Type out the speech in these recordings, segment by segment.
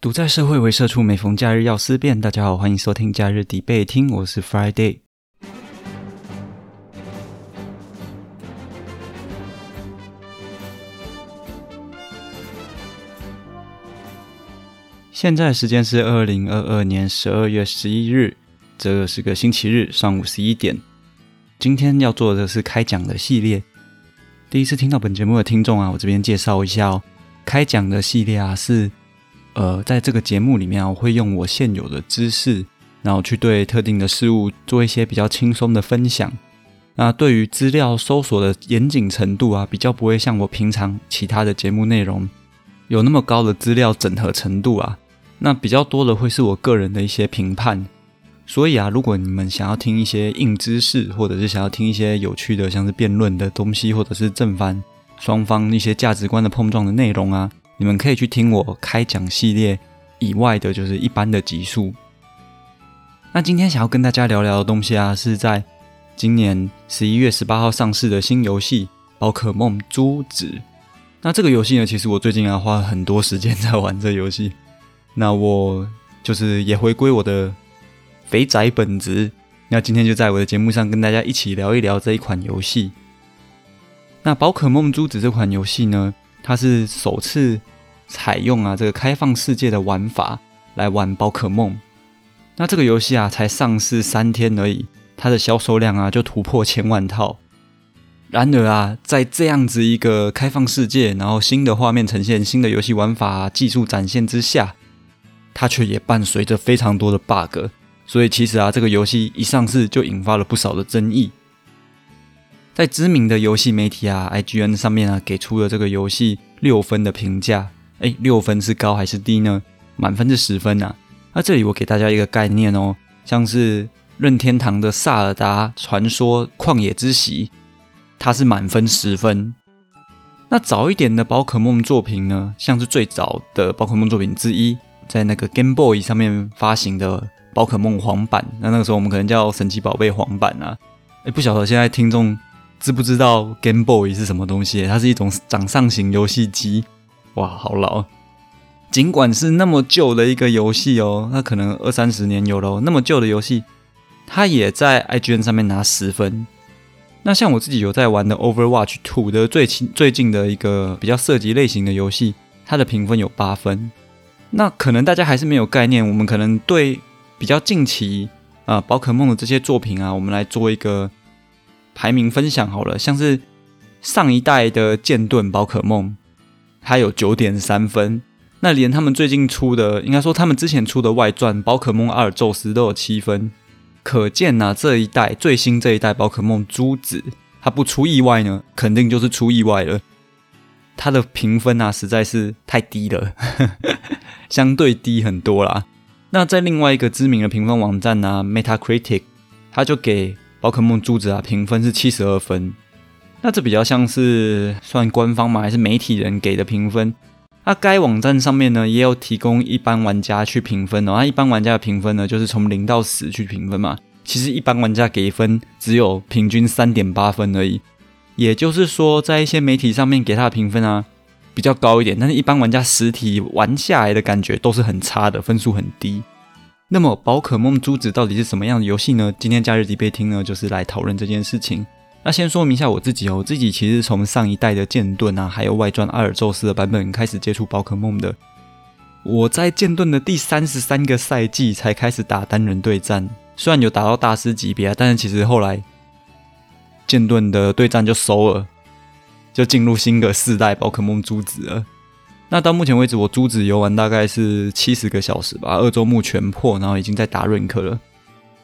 独在社会为社畜，每逢假日要思辨。大家好，欢迎收听假日底背听，我是 Friday。现在时间是二零二二年十二月十一日，这是个星期日上午十一点。今天要做的是开讲的系列。第一次听到本节目的听众啊，我这边介绍一下哦。开讲的系列啊，是呃，在这个节目里面，我会用我现有的知识，然后去对特定的事物做一些比较轻松的分享。那对于资料搜索的严谨程度啊，比较不会像我平常其他的节目内容有那么高的资料整合程度啊。那比较多的会是我个人的一些评判。所以啊，如果你们想要听一些硬知识，或者是想要听一些有趣的，像是辩论的东西，或者是正反双方一些价值观的碰撞的内容啊，你们可以去听我开讲系列以外的，就是一般的集数。那今天想要跟大家聊聊的东西啊，是在今年十一月十八号上市的新游戏《宝可梦珠子》。那这个游戏呢，其实我最近啊花了很多时间在玩这游戏。那我就是也回归我的。肥宅本职，那今天就在我的节目上跟大家一起聊一聊这一款游戏。那宝可梦珠子这款游戏呢，它是首次采用啊这个开放世界的玩法来玩宝可梦。那这个游戏啊才上市三天而已，它的销售量啊就突破千万套。然而啊，在这样子一个开放世界，然后新的画面呈现、新的游戏玩法、技术展现之下，它却也伴随着非常多的 bug。所以其实啊，这个游戏一上市就引发了不少的争议。在知名的游戏媒体啊，IGN 上面啊，给出了这个游戏六分的评价。哎，六分是高还是低呢？满分是十分啊。那这里我给大家一个概念哦，像是任天堂的《萨尔达传说：旷野之息》，它是满分十分。那早一点的宝可梦作品呢，像是最早的宝可梦作品之一，在那个 Game Boy 上面发行的。宝可梦黄版，那那个时候我们可能叫神奇宝贝黄版啊。哎，不晓得现在听众知不知道 Game Boy 是什么东西？它是一种掌上型游戏机。哇，好老！尽管是那么旧的一个游戏哦，那可能二三十年有了那么旧的游戏，它也在 IGN 上面拿十分。那像我自己有在玩的 Overwatch Two 的最近最近的一个比较涉及类型的游戏，它的评分有八分。那可能大家还是没有概念，我们可能对。比较近期啊，宝可梦的这些作品啊，我们来做一个排名分享好了。像是上一代的剑盾宝可梦，它有九点三分。那连他们最近出的，应该说他们之前出的外传宝可梦阿尔宙斯都有七分。可见呐，这一代最新这一代宝可梦珠子，它不出意外呢，肯定就是出意外了。它的评分啊，实在是太低了，相对低很多啦。那在另外一个知名的评分网站呢，Metacritic，它就给宝可梦珠子啊评分是七十二分。那这比较像是算官方吗？还是媒体人给的评分？那该网站上面呢也有提供一般玩家去评分哦。那一般玩家的评分呢，就是从零到十去评分嘛。其实一般玩家给分只有平均三点八分而已。也就是说，在一些媒体上面给他的评分啊。比较高一点，但是一般玩家实体玩下来的感觉都是很差的，分数很低。那么宝可梦珠子到底是什么样的游戏呢？今天假日迪贝听呢，就是来讨论这件事情。那先说明一下我自己哦，我自己其实从上一代的剑盾啊，还有外传阿尔宙斯的版本开始接触宝可梦的。我在剑盾的第三十三个赛季才开始打单人对战，虽然有打到大师级别，但是其实后来剑盾的对战就收了。就进入新的四代宝可梦珠子了。那到目前为止，我珠子游玩大概是七十个小时吧，二周目全破，然后已经在打 rank 了。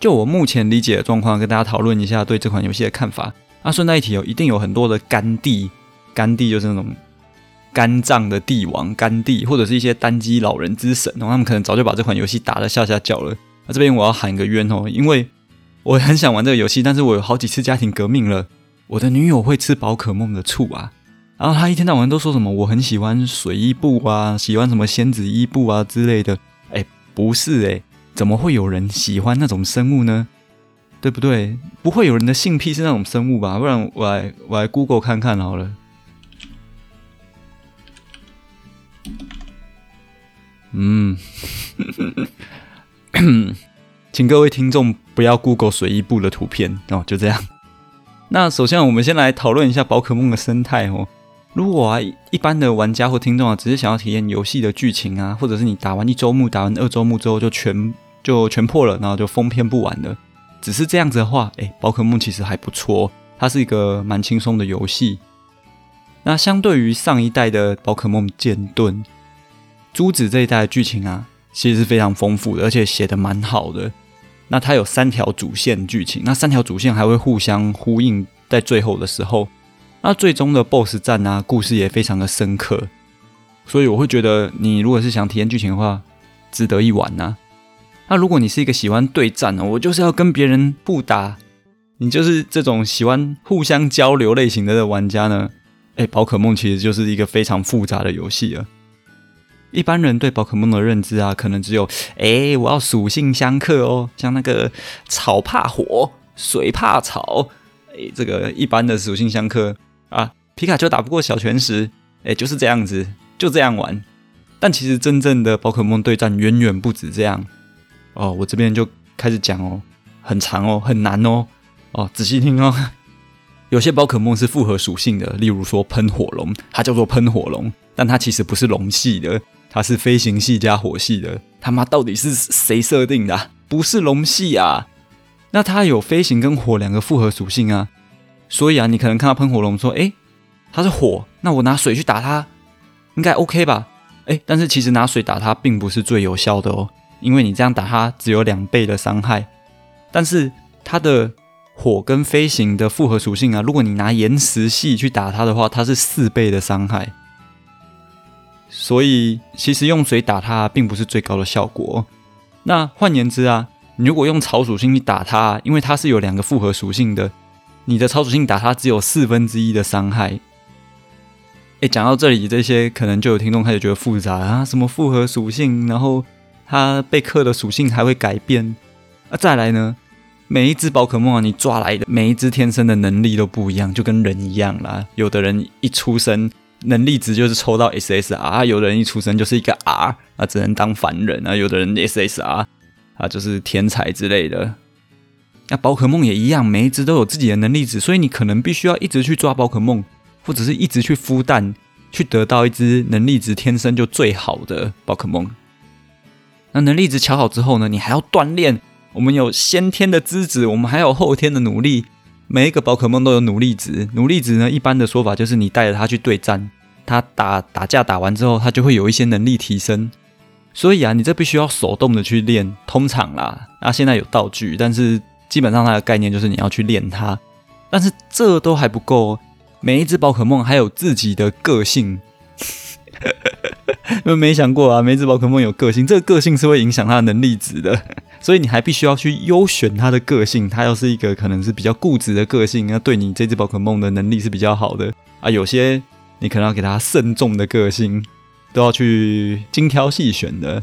就我目前理解的状况，跟大家讨论一下对这款游戏的看法。那顺带一提哦，一定有很多的干帝，干帝就是那种肝脏的帝王，干帝或者是一些单机老人之神，然后他们可能早就把这款游戏打得下下脚了。那这边我要喊个冤哦，因为我很想玩这个游戏，但是我有好几次家庭革命了。我的女友会吃宝可梦的醋啊，然后他一天到晚都说什么我很喜欢水伊布啊，喜欢什么仙子伊布啊之类的。哎，不是哎，怎么会有人喜欢那种生物呢？对不对？不会有人的性癖是那种生物吧？不然我来我来 Google 看看好了。嗯，请各位听众不要 Google 水一部的图片哦，就这样。那首先，我们先来讨论一下宝可梦的生态哦。如果啊，一般的玩家或听众啊，只是想要体验游戏的剧情啊，或者是你打完一周目、打完二周目之后就全就全破了，然后就封篇不玩了，只是这样子的话，哎，宝可梦其实还不错，它是一个蛮轻松的游戏。那相对于上一代的宝可梦剑盾、珠子这一代的剧情啊，其实是非常丰富的，而且写的蛮好的。那它有三条主线剧情，那三条主线还会互相呼应，在最后的时候。那最终的 BOSS 战啊，故事也非常的深刻，所以我会觉得你如果是想体验剧情的话，值得一玩呐。那如果你是一个喜欢对战哦，我就是要跟别人互打，你就是这种喜欢互相交流类型的玩家呢？哎，宝可梦其实就是一个非常复杂的游戏了。一般人对宝可梦的认知啊，可能只有哎，我要属性相克哦，像那个草怕火，水怕草，哎，这个一般的属性相克。啊，皮卡丘打不过小拳石，哎，就是这样子，就这样玩。但其实真正的宝可梦对战远远不止这样哦。我这边就开始讲哦，很长哦，很难哦。哦，仔细听哦。有些宝可梦是复合属性的，例如说喷火龙，它叫做喷火龙，但它其实不是龙系的，它是飞行系加火系的。他妈到底是谁设定的？不是龙系啊？那它有飞行跟火两个复合属性啊。所以啊，你可能看到喷火龙说：“哎，它是火，那我拿水去打它，应该 OK 吧？”哎，但是其实拿水打它并不是最有效的哦，因为你这样打它只有两倍的伤害。但是它的火跟飞行的复合属性啊，如果你拿岩石系去打它的话，它是四倍的伤害。所以其实用水打它并不是最高的效果。那换言之啊，你如果用草属性去打它，因为它是有两个复合属性的。你的超属性打它只有四分之一的伤害。哎，讲到这里，这些可能就有听众开始觉得复杂啊，什么复合属性，然后它被克的属性还会改变。啊，再来呢，每一只宝可梦啊，你抓来的每一只天生的能力都不一样，就跟人一样啦。有的人一出生能力值就是抽到 SSR，有的人一出生就是一个 R，啊，只能当凡人啊。有的人 SSR 啊，就是天才之类的。那宝可梦也一样，每一只都有自己的能力值，所以你可能必须要一直去抓宝可梦，或者是一直去孵蛋，去得到一只能力值天生就最好的宝可梦。那能力值调好之后呢，你还要锻炼。我们有先天的资质，我们还有后天的努力。每一个宝可梦都有努力值，努力值呢，一般的说法就是你带着它去对战，它打打架打完之后，它就会有一些能力提升。所以啊，你这必须要手动的去练，通常啦。那现在有道具，但是。基本上它的概念就是你要去练它，但是这都还不够。每一只宝可梦还有自己的个性，有没想过啊？每一只宝可梦有个性，这个个性是会影响它的能力值的，所以你还必须要去优选它的个性。它要是一个可能是比较固执的个性，那对你这只宝可梦的能力是比较好的啊。有些你可能要给它慎重的个性，都要去精挑细选的。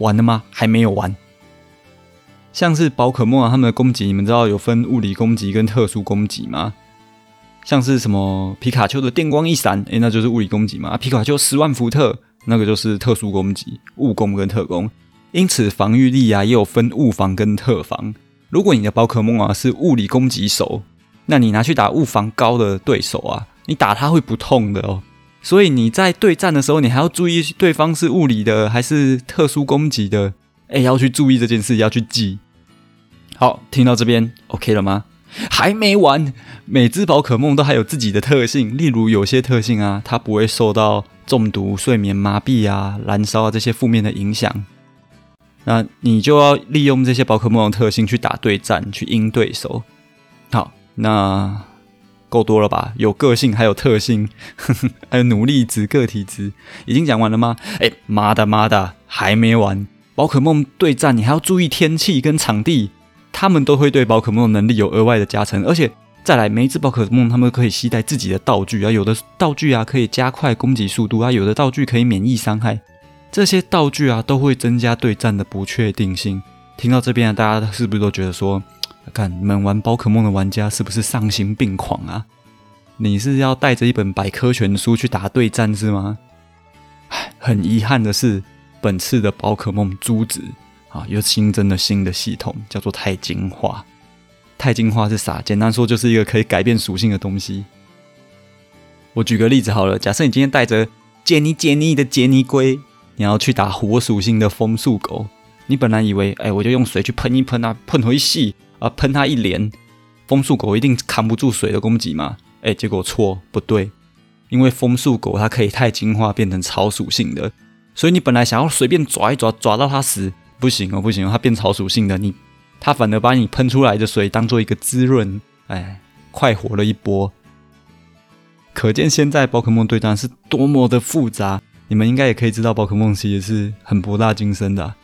完了吗？还没有完。像是宝可梦啊，他们的攻击，你们知道有分物理攻击跟特殊攻击吗？像是什么皮卡丘的电光一闪，诶，那就是物理攻击嘛。皮卡丘十万伏特，那个就是特殊攻击，物攻跟特攻。因此防御力啊，也有分物防跟特防。如果你的宝可梦啊是物理攻击手，那你拿去打物防高的对手啊，你打他会不痛的哦。所以你在对战的时候，你还要注意对方是物理的还是特殊攻击的，哎，要去注意这件事，要去记。好，听到这边 OK 了吗？还没完，每只宝可梦都还有自己的特性，例如有些特性啊，它不会受到中毒、睡眠麻痹啊、燃烧啊这些负面的影响。那你就要利用这些宝可梦的特性去打对战，去赢对手。好，那。够多了吧？有个性，还有特性，还有努力值、个体值，已经讲完了吗？哎，妈的妈的，还没完！宝可梦对战，你还要注意天气跟场地，他们都会对宝可梦能力有额外的加成。而且再来，每一只宝可梦，他们可以携带自己的道具啊，有的道具啊可以加快攻击速度啊，有的道具可以免疫伤害，这些道具啊都会增加对战的不确定性。听到这边啊，大家是不是都觉得说？看你们玩宝可梦的玩家是不是丧心病狂啊？你是要带着一本百科全书去打对战是吗？唉，很遗憾的是，本次的宝可梦珠子啊，又新增了新的系统，叫做钛金化。钛金化是啥？简单说，就是一个可以改变属性的东西。我举个例子好了，假设你今天带着杰尼杰尼的杰尼龟，你要去打火属性的风速狗，你本来以为，哎，我就用水去喷一喷啊，喷回细啊，喷它一连，风速狗一定扛不住水的攻击嘛？哎，结果错，不对，因为风速狗它可以太进化变成草属性的，所以你本来想要随便抓一抓，抓到它死，不行哦，不行哦，它变草属性的，你它反而把你喷出来的水当做一个滋润，哎，快活了一波。可见现在宝可梦对战是多么的复杂，你们应该也可以知道，宝可梦其实是很博大精深的。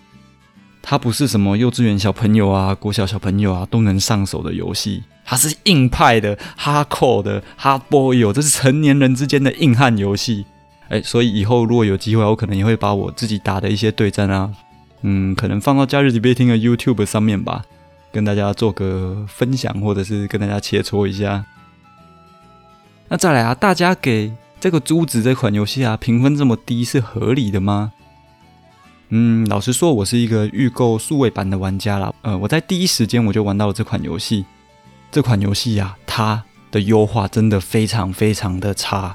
它不是什么幼稚园小朋友啊、国小小朋友啊都能上手的游戏，它是硬派的、hardcore 的、hard boy，这是成年人之间的硬汉游戏。哎，所以以后如果有机会，我可能也会把我自己打的一些对战啊，嗯，可能放到假日级别听的 YouTube 上面吧，跟大家做个分享，或者是跟大家切磋一下。那再来啊，大家给这个珠子这款游戏啊评分这么低是合理的吗？嗯，老实说，我是一个预购数位版的玩家啦。呃，我在第一时间我就玩到了这款游戏。这款游戏呀，它的优化真的非常非常的差，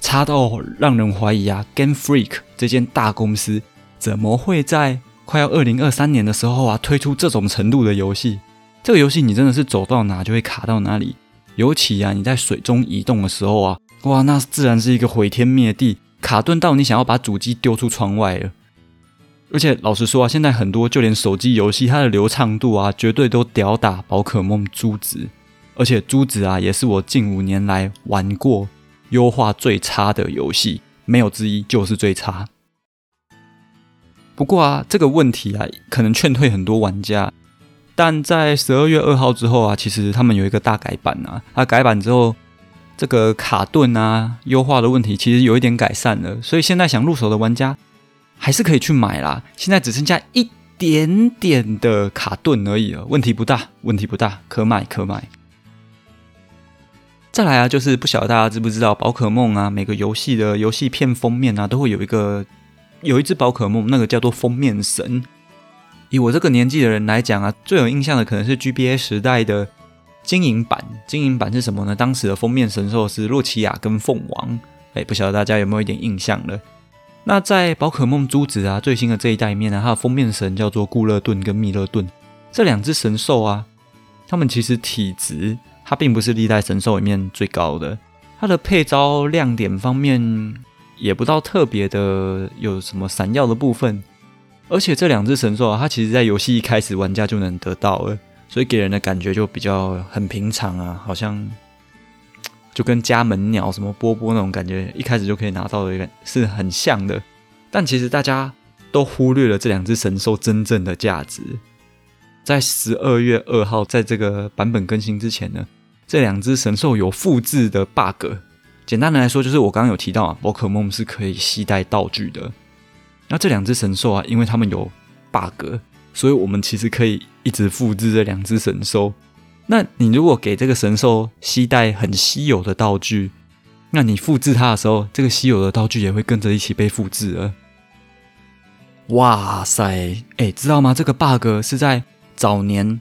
差到让人怀疑啊，Game Freak 这间大公司怎么会在快要二零二三年的时候啊推出这种程度的游戏？这个游戏你真的是走到哪就会卡到哪里。尤其啊，你在水中移动的时候啊，哇，那自然是一个毁天灭地，卡顿到你想要把主机丢出窗外了。而且老实说啊，现在很多就连手机游戏，它的流畅度啊，绝对都屌打宝可梦珠子。而且珠子啊，也是我近五年来玩过优化最差的游戏，没有之一，就是最差。不过啊，这个问题啊，可能劝退很多玩家。但在十二月二号之后啊，其实他们有一个大改版啊。它改版之后，这个卡顿啊优化的问题其实有一点改善了，所以现在想入手的玩家还是可以去买啦。现在只剩下一点点的卡顿而已了，问题不大，问题不大，可买可买。再来啊，就是不晓得大家知不知道，宝可梦啊，每个游戏的游戏片封面啊，都会有一个有一只宝可梦，那个叫做封面神。以我这个年纪的人来讲啊，最有印象的可能是 GBA 时代的金银版。金银版是什么呢？当时的封面神兽是洛奇亚跟凤王。哎，不晓得大家有没有一点印象了？那在宝可梦珠子啊最新的这一代里面呢，它的封面神叫做固勒顿跟密勒顿这两只神兽啊，它们其实体质它并不是历代神兽里面最高的，它的配招亮点方面也不到特别的有什么闪耀的部分。而且这两只神兽啊，它其实在游戏一开始玩家就能得到了，所以给人的感觉就比较很平常啊，好像就跟家门鸟什么波波那种感觉，一开始就可以拿到的，是很像的。但其实大家都忽略了这两只神兽真正的价值。在十二月二号，在这个版本更新之前呢，这两只神兽有复制的 bug。简单的来说，就是我刚刚有提到啊，宝可梦是可以携带道具的。那这两只神兽啊，因为它们有 bug，所以我们其实可以一直复制这两只神兽。那你如果给这个神兽携带很稀有的道具，那你复制它的时候，这个稀有的道具也会跟着一起被复制了。哇塞，哎，知道吗？这个 bug 是在早年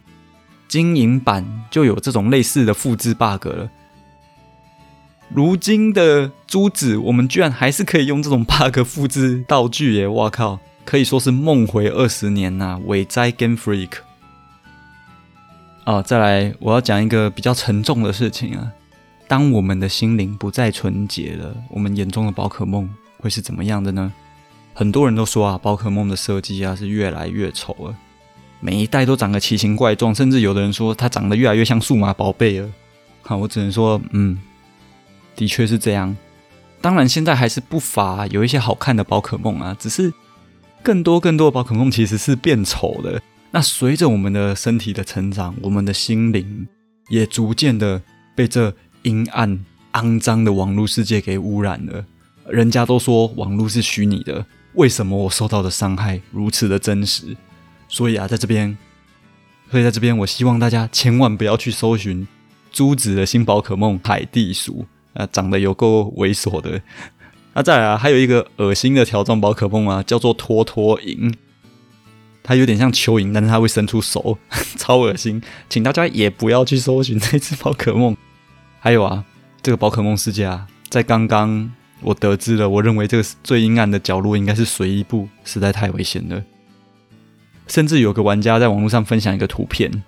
金银版就有这种类似的复制 bug 了。如今的珠子，我们居然还是可以用这种 bug 复制道具耶！哇靠，可以说是梦回二十年呐！伟哉 Game Freak。哦，再来，我要讲一个比较沉重的事情啊。当我们的心灵不再纯洁了，我们眼中的宝可梦会是怎么样的呢？很多人都说啊，宝可梦的设计啊是越来越丑了，每一代都长得奇形怪状，甚至有的人说它长得越来越像数码宝贝了。好，我只能说，嗯。的确是这样，当然现在还是不乏有一些好看的宝可梦啊，只是更多更多的宝可梦其实是变丑的。那随着我们的身体的成长，我们的心灵也逐渐的被这阴暗、肮脏的网络世界给污染了。人家都说网络是虚拟的，为什么我受到的伤害如此的真实？所以啊，在这边，所以在这边，我希望大家千万不要去搜寻珠子的新宝可梦海地鼠。啊，长得有够猥琐的。那再来啊，还有一个恶心的条状宝可梦啊，叫做拖拖蝇，它有点像蚯蚓，但是它会伸出手，超恶心，请大家也不要去搜寻这只宝可梦。还有啊，这个宝可梦世界啊，在刚刚我得知了，我认为这个最阴暗的角落应该是随意部，实在太危险了。甚至有个玩家在网络上分享一个图片，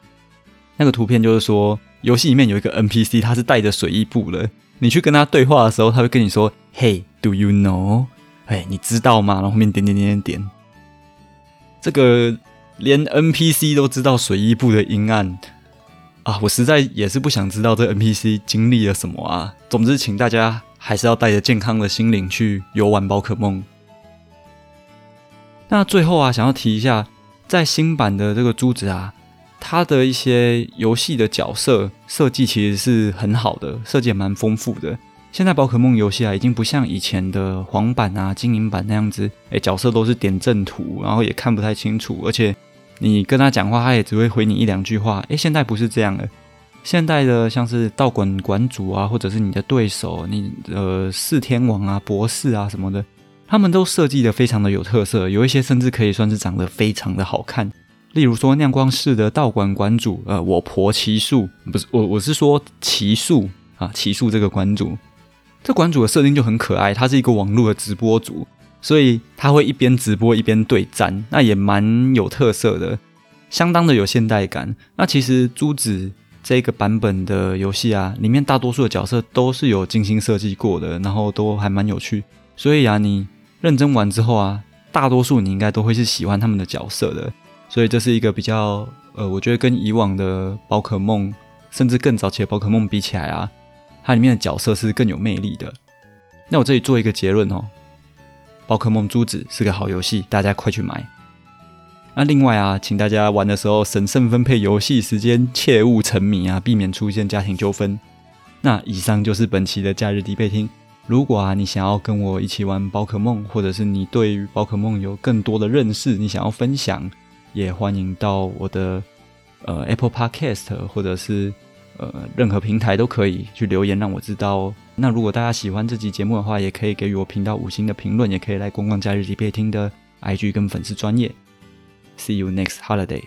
那个图片就是说，游戏里面有一个 NPC，他是带着水衣布的。你去跟他对话的时候，他会跟你说：“Hey，do you know？” 哎，你知道吗？然后后面点点点点点。这个连 NPC 都知道水衣部的阴暗啊！我实在也是不想知道这 NPC 经历了什么啊。总之，请大家还是要带着健康的心灵去游玩宝可梦。那最后啊，想要提一下。在新版的这个珠子啊，它的一些游戏的角色设计其实是很好的，设计也蛮丰富的。现在宝可梦游戏啊，已经不像以前的黄版啊、金银版那样子，哎，角色都是点阵图，然后也看不太清楚，而且你跟他讲话，他也只会回你一两句话。哎，现在不是这样了，现代的像是道馆馆主啊，或者是你的对手，你呃四天王啊、博士啊什么的。他们都设计的非常的有特色，有一些甚至可以算是长得非常的好看。例如说亮光市的道馆馆主，呃，我婆奇树，不是我，我是说奇树啊，奇树这个馆主，这馆主的设定就很可爱，他是一个网络的直播主，所以他会一边直播一边对战，那也蛮有特色的，相当的有现代感。那其实珠子这个版本的游戏啊，里面大多数的角色都是有精心设计过的，然后都还蛮有趣，所以啊，你。认真玩之后啊，大多数你应该都会是喜欢他们的角色的，所以这是一个比较呃，我觉得跟以往的宝可梦，甚至更早期的宝可梦比起来啊，它里面的角色是更有魅力的。那我这里做一个结论哦，宝可梦珠子是个好游戏，大家快去买。那另外啊，请大家玩的时候审慎分配游戏时间，切勿沉迷啊，避免出现家庭纠纷。那以上就是本期的假日迪贝听。如果啊，你想要跟我一起玩宝可梦，或者是你对于宝可梦有更多的认识，你想要分享，也欢迎到我的呃 Apple Podcast 或者是呃任何平台都可以去留言让我知道哦。那如果大家喜欢这集节目的话，也可以给予我频道五星的评论，也可以来逛逛假日集配听的 IG 跟粉丝专业。See you next holiday.